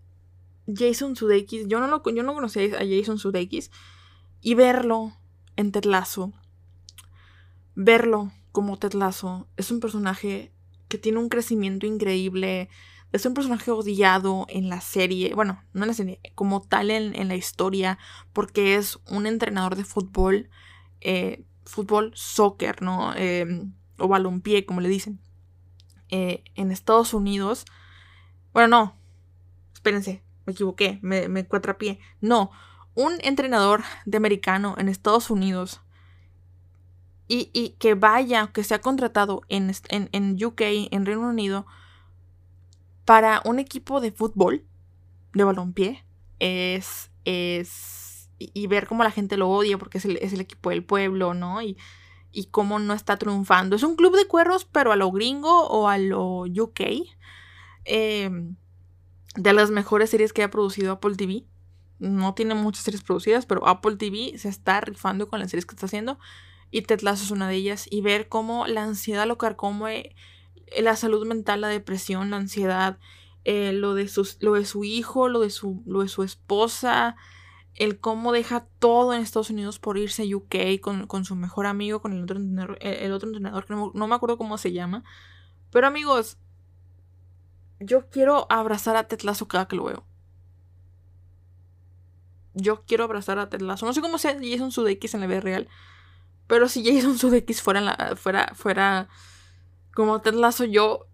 Jason Sudeikis, yo no, lo, yo no conocía a Jason Sudeikis, y verlo en Ted Lasso, verlo como Ted Lasso, es un personaje que tiene un crecimiento increíble, es un personaje odiado en la serie, bueno, no en la serie, como tal en, la historia, porque es un entrenador de fútbol, eh, fútbol, soccer, ¿no? Em, o balompié, como le dicen, eh, en Estados Unidos. Bueno, no, espérense, me equivoqué, me, me cuatrapié. No, un entrenador de americano en Estados Unidos y, y que vaya, que sea contratado en, en, en, UK, en Reino Unido, para un equipo de fútbol, de balompié, es, es, y, ver cómo la gente lo odia porque es el, es el equipo del pueblo, ¿no? Y, y cómo no está triunfando. Es un club de cuerros, pero a lo gringo o a lo UK. Eh, de las mejores series que ha producido Apple TV. No tiene muchas series producidas, pero Apple TV se está rifando con las series que está haciendo. Y Ted Lasso es una de ellas. Y ver cómo la ansiedad lo carcome, eh, la salud mental, la depresión, la ansiedad, eh, lo, de sus, lo de su hijo, lo de su, lo de su esposa, el cómo deja todo en Estados Unidos por irse a UK con, su mejor amigo, con el otro entrenador, el, otro entrenador que no, no me acuerdo cómo se llama. Pero amigos, yo quiero abrazar a Tetlazo cada que lo veo. Yo quiero abrazar a Tetlazo. No sé cómo sea Jason Sudeikis en la vida real. Pero si Jason Sudeikis fuera, la, fuera, fuera como Tetlazo, yo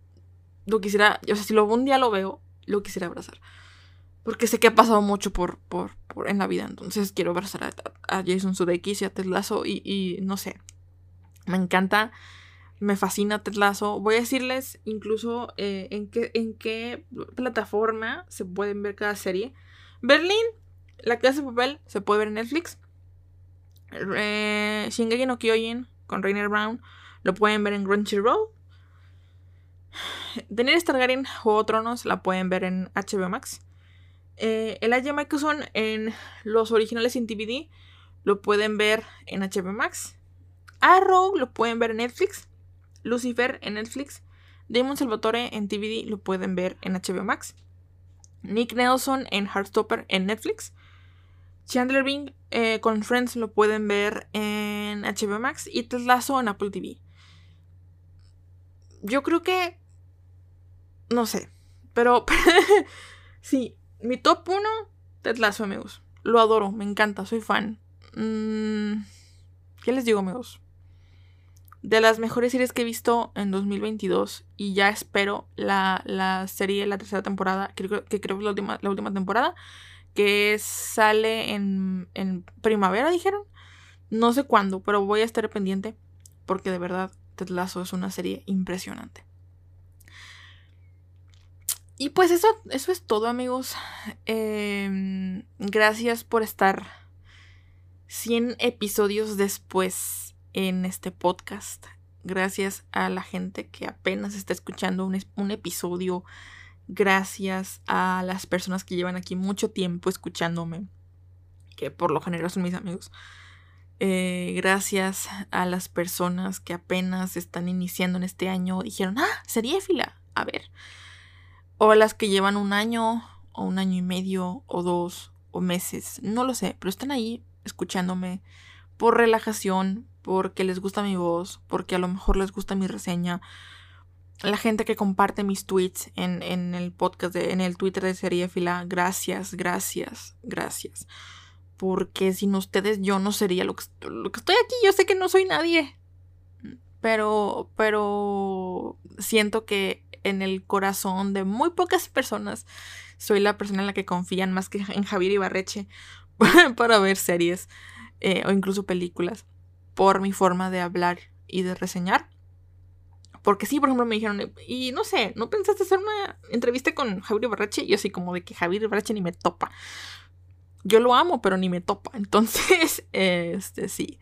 lo quisiera. O sea, si un día lo veo, lo quisiera abrazar. Porque sé que ha pasado mucho por, por, por en la vida. Entonces quiero abrazar a, Jason Sudeikis y a Tetlazo. Y, y no sé. Me encanta me fascina Ted Voy a decirles incluso eh, en, qué, en qué plataforma se pueden ver cada serie. Berlín, La Casa de Papel, se puede ver en Netflix. Eh, Shingeki no Kyojin con Rainer Brown lo pueden ver en Crunchyroll. Daenerys Targaryen, Juego Tronos, la pueden ver en HBO Max. Eh, el Michelson en los originales en DVD lo pueden ver en HBO Max. Arrow lo pueden ver en Netflix. Lucifer en Netflix. Damon Salvatore en TVD lo pueden ver en HBO Max. Nick Nelson en Heartstopper en Netflix. Chandler Bing eh, con Friends lo pueden ver en HBO Max. Y Ted Lasso en Apple TV. Yo creo que. No sé. Pero. sí. Mi top 1, Ted Lasso, amigos. Lo adoro, me encanta, soy fan. Mm, ¿Qué les digo, amigos? de las mejores series que he visto en 2022 y ya espero la, la serie, la tercera temporada, que, creo que es la última, la última temporada, que sale en, en primavera, dijeron. No sé cuándo, pero voy a estar pendiente porque de verdad Ted Lasso es una serie impresionante. Y pues eso, eso es todo amigos. Em, gracias por estar 100 episodios después en este podcast. Gracias a la gente que apenas está escuchando un, episodio. Gracias a las personas que llevan aquí mucho tiempo escuchándome. Que por lo general son mis amigos. Eh, gracias a las personas que apenas están iniciando en este año. Dijeron, ah, sería fila. A ver. O las que llevan un año, o un año y medio, o dos, o meses. No lo sé, pero están ahí escuchándome por relajación, porque les gusta mi voz, porque a lo mejor les gusta mi reseña. La gente que comparte mis tweets en, el podcast, en el Twitter de Serie gracias, gracias, gracias. Porque sin ustedes yo no sería lo que, lo que estoy aquí. Yo sé que no soy nadie. Pero, pero siento que en el corazón de muy pocas personas soy la persona en la que confían más que en Javier Ibarreche para ver series eh, o incluso películas por mi forma de hablar y de reseñar. Porque sí, por ejemplo, me dijeron, y no sé, ¿no pensaste hacer una entrevista con Javier Ibarreche? Y así como de que Javier Ibarreche ni me topa. Yo lo amo, pero ni me topa. Entonces, este sí.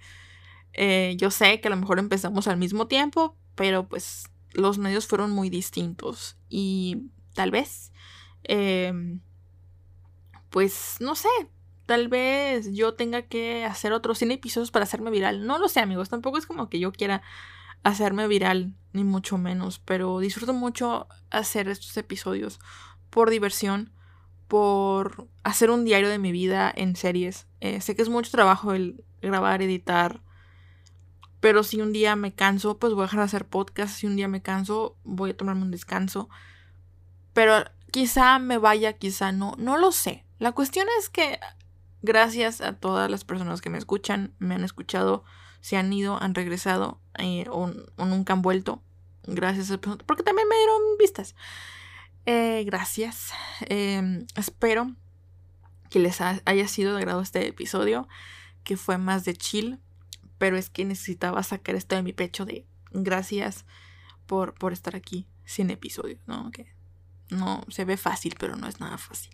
Eh, yo sé que a lo mejor empezamos al mismo tiempo, pero pues los medios fueron muy distintos. Y tal vez, em, pues no sé, tal vez yo tenga que hacer otros 100 episodios para hacerme viral. No lo sé, amigos, tampoco es como que yo quiera hacerme viral, ni mucho menos, pero disfruto mucho hacer estos episodios por diversión, por hacer un diario de mi vida en series. Eh, sé que es mucho trabajo el grabar, editar, pero si un día me canso, pues voy a dejar de hacer podcast. Si un día me canso, voy a tomarme un descanso. Pero quizá me vaya, quizá no. No lo sé. La cuestión es que gracias a todas las personas que me escuchan, me han escuchado, se han ido, han regresado eh, o, nunca han vuelto. Gracias a porque también me dieron vistas. Eh, gracias. Em, espero que les haya sido de agrado este episodio, que fue más de chill, pero es que necesitaba sacar esto de mi pecho de gracias por, por estar aquí sin episodio, ¿no? Que no se ve fácil, pero no es nada fácil.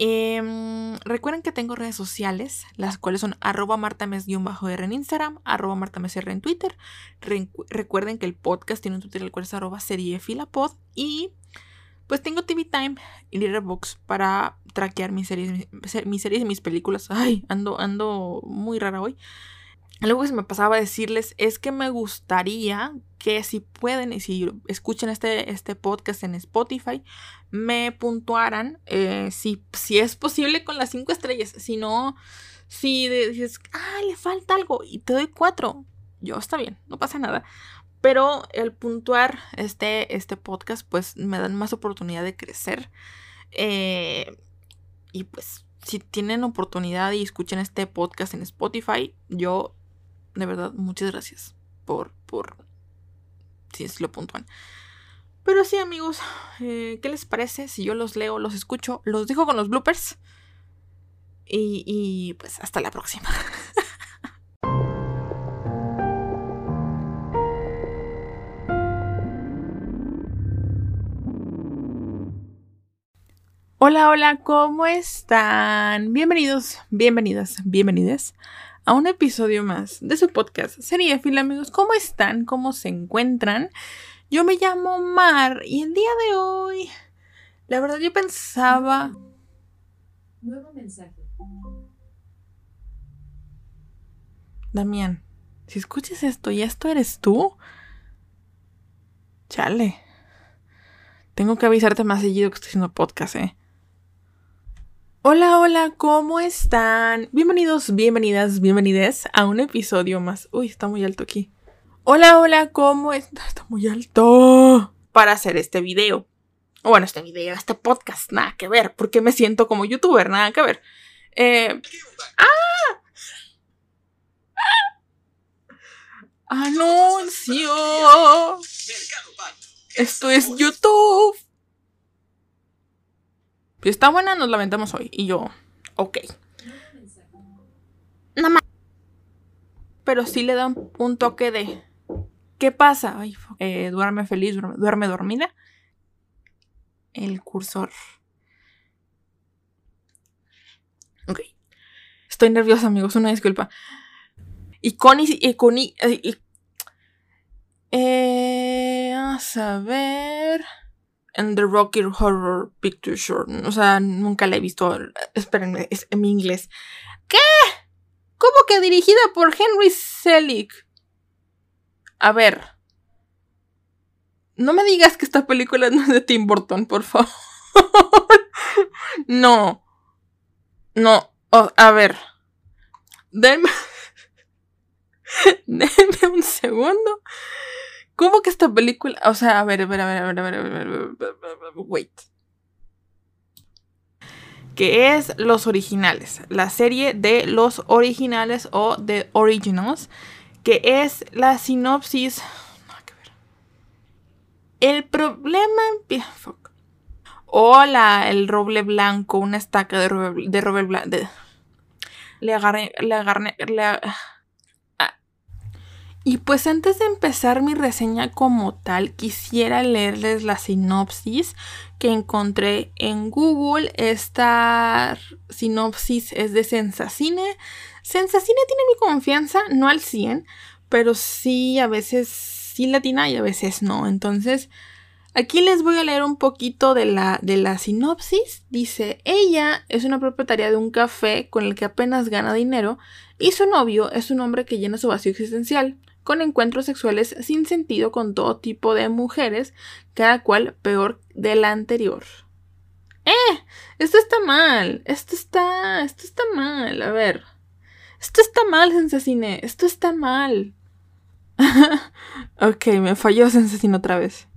Em, recuerden que tengo redes sociales, las cuales son arroba martames-r en Instagram, arroba martamesr en Twitter. recuerden que el podcast tiene un Twitter, el cual es arroba seriefilapod. Y pues tengo TV Time y Letterboxd para traquear mis series, mis series y mis películas. Ay, ando, ando muy rara hoy. Algo que se me pasaba a decirles es que me gustaría que si pueden y si escuchan este, este podcast en Spotify, me puntuaran eh, si, si es posible con las cinco estrellas. Si no, si dices, ah, le falta algo y te doy cuatro, yo está bien, no pasa nada. Pero el puntuar este, este podcast, pues me dan más oportunidad de crecer. Eh, y pues, si tienen oportunidad y escuchan este podcast en Spotify, yo de verdad, muchas gracias por, por, si es lo puntual. Pero sí, amigos, eh, ¿qué les parece si yo los leo, los escucho, los dejo con los bloopers? Y, y pues hasta la próxima. Hola, hola, ¿cómo están? Bienvenidos, bienvenidas, bienvenidas a un episodio más de su podcast Sería Fila, amigos. ¿Cómo están? ¿Cómo se encuentran? Yo me llamo Mar y el día de hoy, la verdad yo pensaba... Nuevo mensaje. Damián, si escuchas esto y esto eres tú, chale. Tengo que avisarte más seguido que estoy haciendo podcast, eh. Hola, hola, ¿cómo están? Bienvenidos, bienvenidas, bienvenides a un episodio más. Uy, está muy alto aquí. Hola, hola, ¿cómo están? Está muy alto. Para hacer este video. Bueno, este video, este podcast, nada que ver, porque me siento como youtuber, nada que ver. Eh... ¡Ah! ¡Anuncio! Esto es YouTube. Si está buena, nos lamentamos hoy. Y yo, ok. Nada más. Pero sí le da un, toque de. ¿Qué pasa? Ay, eh, duerme feliz, duerme, dormida. El cursor. Ok. Estoy nerviosa, amigos, una disculpa. Y Connie. Y Connie. eh, a saber en The Rocky Horror Picture Show. O sea, nunca la he visto. Espérenme, es en mi inglés. ¿Qué? ¿Cómo que dirigida por Henry Selick? A ver. No me digas que esta película no es de Tim Burton, por favor. no. No. a ver. Denme. Denme un segundo. ¿Cómo que esta película? O sea, a ver, a ver, a ver, a ver, a ver, wait. Que es Los Originales, la serie de Los Originales o The Originals, que es la sinopsis. No, que ver. El problema empieza... Hola, el roble blanco, una estaca de roble, de roble blanco. Le agarré, le agarré, le agarré y pues antes de empezar mi reseña como tal, quisiera leerles la sinopsis que encontré en Google. Esta sinopsis es de Sensacine. Sensacine tiene mi confianza, no al 100, pero sí a veces sí latina y a veces no. Entonces, aquí les voy a leer un poquito de la, de la sinopsis. Dice, ella es una propietaria de un café con el que apenas gana dinero y su novio es un hombre que llena su vacío existencial con encuentros sexuales sin sentido con todo tipo de mujeres, cada cual peor de la anterior. ¡Eh! Esto está mal. Esto está. Esto está mal. A ver. Esto está mal, Sensacine. Esto está mal. ok, me falló Sensacine otra vez.